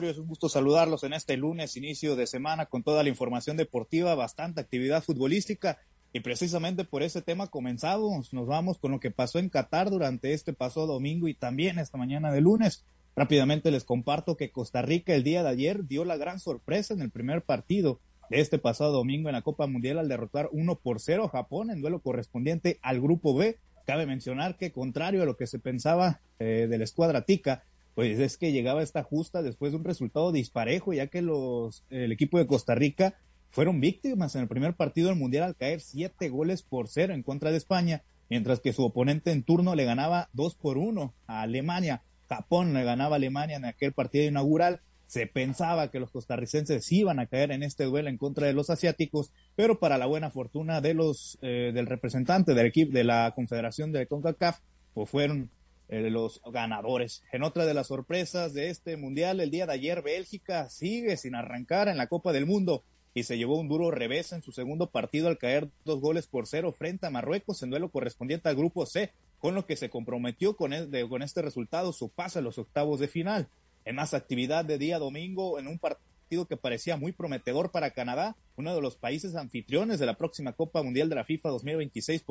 es un gusto saludarlos en este lunes, inicio de semana, con toda la información deportiva, bastante actividad futbolística. Y precisamente por ese tema comenzamos, nos vamos con lo que pasó en Qatar durante este pasado domingo y también esta mañana de lunes. Rápidamente les comparto que Costa Rica el día de ayer dio la gran sorpresa en el primer partido de este pasado domingo en la Copa Mundial al derrotar 1 por 0 a Japón en duelo correspondiente al Grupo B. Cabe mencionar que contrario a lo que se pensaba eh, de la escuadra tica, pues es que llegaba esta justa después de un resultado disparejo, ya que los, el equipo de Costa Rica fueron víctimas en el primer partido del Mundial al caer siete goles por cero en contra de España, mientras que su oponente en turno le ganaba dos por uno a Alemania. Japón le ganaba a Alemania en aquel partido inaugural. Se pensaba que los costarricenses iban a caer en este duelo en contra de los asiáticos, pero para la buena fortuna de los eh, del representante del equipo de la Confederación de CONCACAF, pues fueron eh, los ganadores. En otra de las sorpresas de este mundial, el día de ayer Bélgica sigue sin arrancar en la Copa del Mundo y se llevó un duro revés en su segundo partido al caer dos goles por cero frente a Marruecos en duelo correspondiente al grupo C, con lo que se comprometió con, con este resultado su pase a los octavos de final. En más actividad de día domingo, en un partido que parecía muy prometedor para Canadá, uno de los países anfitriones de la próxima Copa Mundial de la FIFA 2026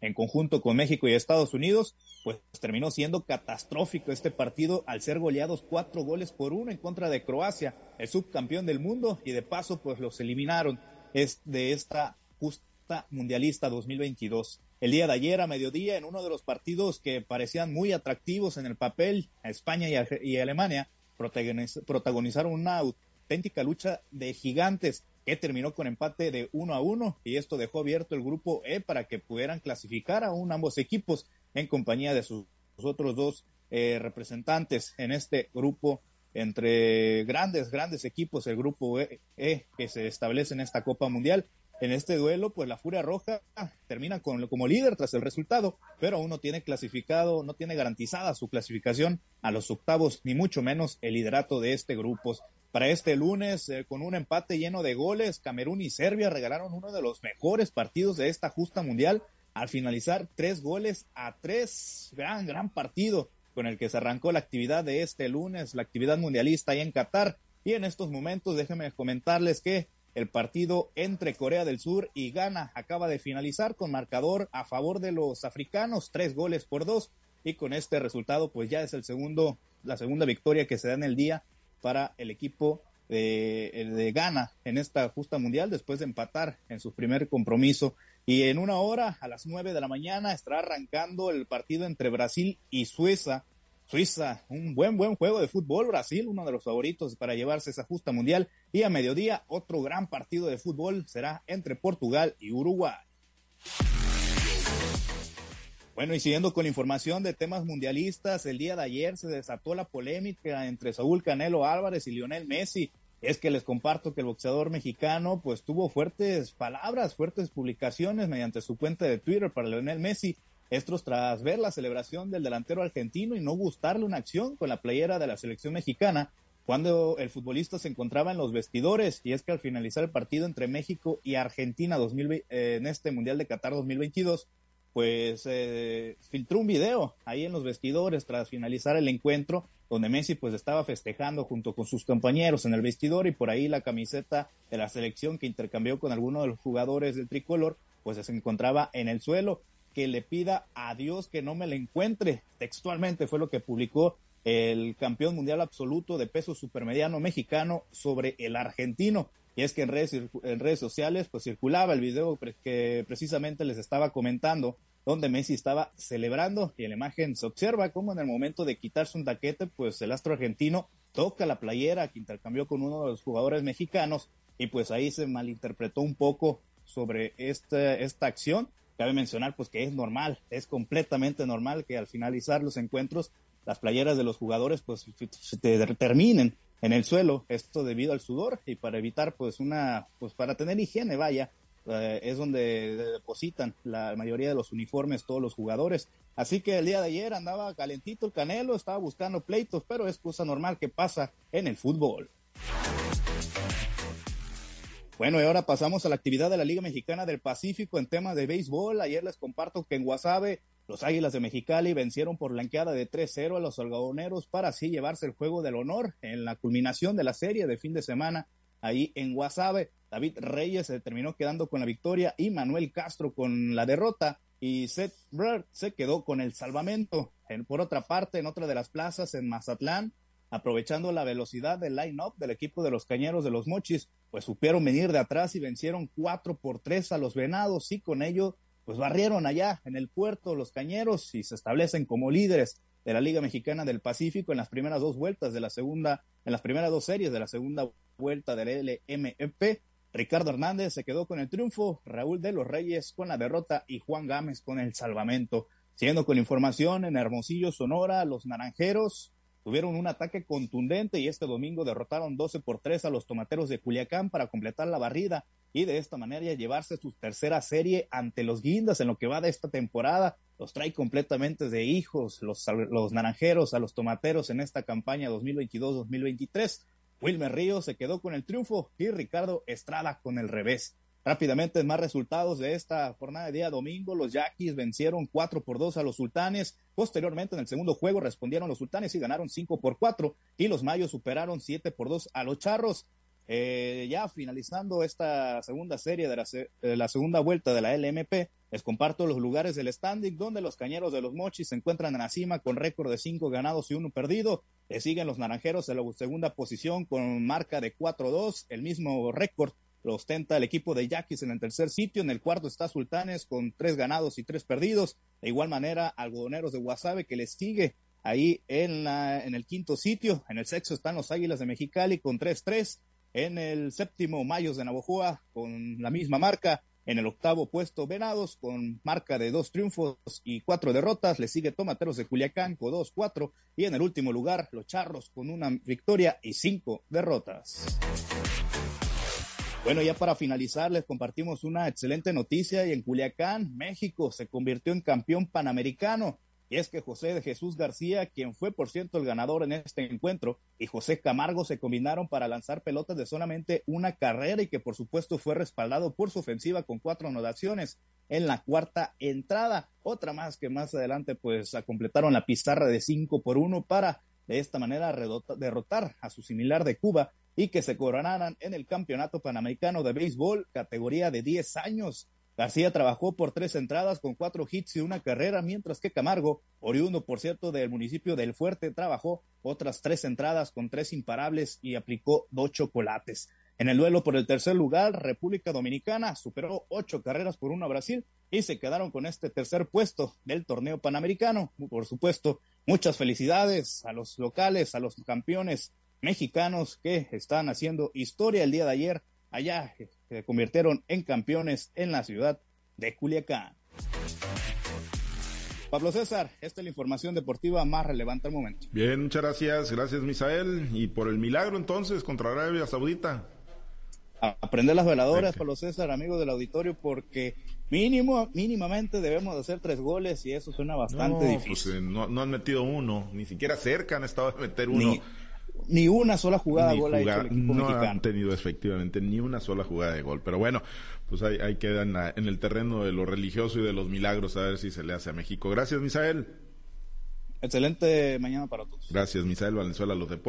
en conjunto con México y Estados Unidos, pues terminó siendo catastrófico este partido al ser goleados cuatro goles por uno en contra de Croacia, el subcampeón del mundo, y de paso pues los eliminaron de esta justa mundialista 2022. El día de ayer a mediodía, en uno de los partidos que parecían muy atractivos en el papel, España y, Alemania protagonizaron una auténtica lucha de gigantes que terminó con empate de uno a uno y esto dejó abierto el grupo E para que pudieran clasificar aún ambos equipos en compañía de sus, otros dos eh, representantes en este grupo entre grandes, grandes equipos, el grupo e, e, que se establece en esta Copa Mundial. En este duelo, pues la Furia Roja termina con, como líder tras el resultado, pero aún no tiene clasificado, no tiene garantizada su clasificación a los octavos, ni mucho menos el liderato de este grupo. Para este lunes, eh, con un empate lleno de goles, Camerún y Serbia regalaron uno de los mejores partidos de esta justa mundial al finalizar tres goles a tres. Gran, gran partido con el que se arrancó la actividad de este lunes, la actividad mundialista ahí en Qatar. Y en estos momentos, déjenme comentarles que el partido entre Corea del Sur y Ghana acaba de finalizar con marcador a favor de los africanos, tres goles por dos. Y con este resultado, pues ya es el segundo, la segunda victoria que se da en el día para el equipo de, Ghana en esta justa mundial después de empatar en su primer compromiso. Y en una hora, a las nueve de la mañana, estará arrancando el partido entre Brasil y Suiza. Suiza, un buen, buen juego de fútbol. Brasil, uno de los favoritos para llevarse esa justa mundial. Y a mediodía, otro gran partido de fútbol será entre Portugal y Uruguay. Bueno, y siguiendo con información de temas mundialistas, el día de ayer se desató la polémica entre Saúl Canelo Álvarez y Lionel Messi. Es que les comparto que el boxeador mexicano pues tuvo fuertes palabras, fuertes publicaciones mediante su cuenta de Twitter para Lionel Messi. Estos tras ver la celebración del delantero argentino y no gustarle una acción con la playera de la selección mexicana cuando el futbolista se encontraba en los vestidores. Y es que al finalizar el partido entre México y Argentina 2020, eh, en este Mundial de Qatar 2022, pues eh, filtró un video ahí en los vestidores tras finalizar el encuentro donde Messi pues estaba festejando junto con sus compañeros en el vestidor y por ahí la camiseta de la selección que intercambió con alguno de los jugadores del tricolor pues se encontraba en el suelo que le pida a Dios que no me la encuentre textualmente fue lo que publicó el campeón mundial absoluto de peso supermediano mexicano sobre el argentino y es que en redes, en redes sociales pues circulaba el video que precisamente les estaba comentando, donde Messi estaba celebrando y en la imagen se observa cómo en el momento de quitarse un taquete, pues el astro argentino toca la playera que intercambió con uno de los jugadores mexicanos y pues ahí se malinterpretó un poco sobre esta, esta acción. Cabe mencionar pues que es normal, es completamente normal que al finalizar los encuentros las playeras de los jugadores pues se terminen en el suelo, esto debido al sudor y para evitar pues una, pues para tener higiene, vaya, eh, es donde depositan la mayoría de los uniformes todos los jugadores. Así que el día de ayer andaba calentito el Canelo, estaba buscando pleitos, pero es cosa normal que pasa en el fútbol. Bueno, y ahora pasamos a la actividad de la Liga Mexicana del Pacífico en temas de béisbol. Ayer les comparto que en Guasave Los Águilas de Mexicali vencieron por blanqueada de 3-0 a los algodoneros para así llevarse el juego del honor en la culminación de la serie de fin de semana ahí en Guasave. David Reyes se terminó quedando con la victoria y Manuel Castro con la derrota y Seth Bird se quedó con el salvamento. por otra parte, en otra de las plazas en Mazatlán, aprovechando la velocidad del line-up del equipo de los Cañeros de los Mochis, pues supieron venir de atrás y vencieron 4 por 3 a los Venados y con ello pues barrieron allá en el puerto los Cañeros y se establecen como líderes de la Liga Mexicana del Pacífico en las primeras dos vueltas de la segunda, en las primeras dos series de la segunda vuelta del LMEP. Ricardo Hernández se quedó con el triunfo, Raúl de los Reyes con la derrota y Juan Gámez con el salvamento. Siguiendo con información, en Hermosillo, Sonora, los Naranjeros tuvieron un ataque contundente y este domingo derrotaron 12 por 3 a los Tomateros de Culiacán para completar la barrida y de esta manera llevarse su tercera serie ante los Guindas en lo que va de esta temporada. Los trae completamente de hijos los, los Naranjeros a los Tomateros en esta campaña 2022-2023. Wilmer Ríos se quedó con el triunfo y Ricardo Estrada con el revés. Rápidamente, más resultados de esta jornada de día domingo. Los Yaquis vencieron 4 por 2 a los Sultanes. Posteriormente, en el segundo juego, respondieron los Sultanes y ganaron 5 por 4. Y los Mayos superaron 7 por 2 a los Charros. Eh, ya finalizando esta segunda serie de la, de la, segunda vuelta de la LMP, les comparto los lugares del standing donde los cañeros de los Mochis se encuentran en la cima con récord de cinco ganados y uno perdido. Le siguen los naranjeros en la segunda posición con marca de 4-2. El mismo récord lo ostenta el equipo de Yaquis en el tercer sitio. En el cuarto está Sultanes con tres ganados y tres perdidos. De igual manera, Algodoneros de Guasave que les sigue ahí en, la, en el quinto sitio. En el sexto están los Águilas de Mexicali con 3-3. En el séptimo, Mayos de Navojoa con la misma marca. En el octavo puesto, Venados con marca de dos triunfos y cuatro derrotas. Le sigue Tomateros de Culiacán con dos, cuatro. Y en el último lugar, los Charros con una victoria y cinco derrotas. Bueno, ya para finalizar, les compartimos una excelente noticia y en Culiacán, México se convirtió en campeón panamericano. Y es que José de Jesús García, quien fue por cierto el ganador en este encuentro, y José Camargo se combinaron para lanzar pelotas de solamente una carrera y que por supuesto fue respaldado por su ofensiva con cuatro anotaciones en la cuarta entrada. Otra más que más adelante pues completaron la pizarra de cinco por uno para de esta manera derrotar a su similar de Cuba y que se coronaran en el Campeonato Panamericano de Béisbol categoría de 10 años. García trabajó por tres entradas con cuatro hits y una carrera, mientras que Camargo, oriundo por cierto del municipio del Fuerte, trabajó otras tres entradas con tres imparables y aplicó dos chocolates. En el duelo por el tercer lugar, República Dominicana superó ocho carreras por uno a Brasil y se quedaron con este tercer puesto del torneo panamericano. Por supuesto, muchas felicidades a los locales, a los campeones mexicanos que están haciendo historia el día de ayer allá se convirtieron en campeones en la ciudad de Culiacán. Pablo César, esta es la información deportiva más relevante al momento. Bien, muchas gracias, gracias Misael. Y por el milagro entonces contra Arabia Saudita. aprender las veladoras, Pablo César, amigo del auditorio, porque mínimo, mínimamente debemos de hacer tres goles y eso suena bastante no, difícil. Pues, eh, no, no, han metido uno, ni siquiera cerca han estado de meter uno ni una sola jugada de gol ha hecho el equipo no mexicano. han tenido efectivamente ni una sola jugada de gol. Pero bueno, pues ahí, ahí queda en, la, en, el terreno de lo religioso y de los milagros a ver si se le hace a México. Gracias, Misael. Excelente mañana para todos. Gracias, Misael Valenzuela, los deportes.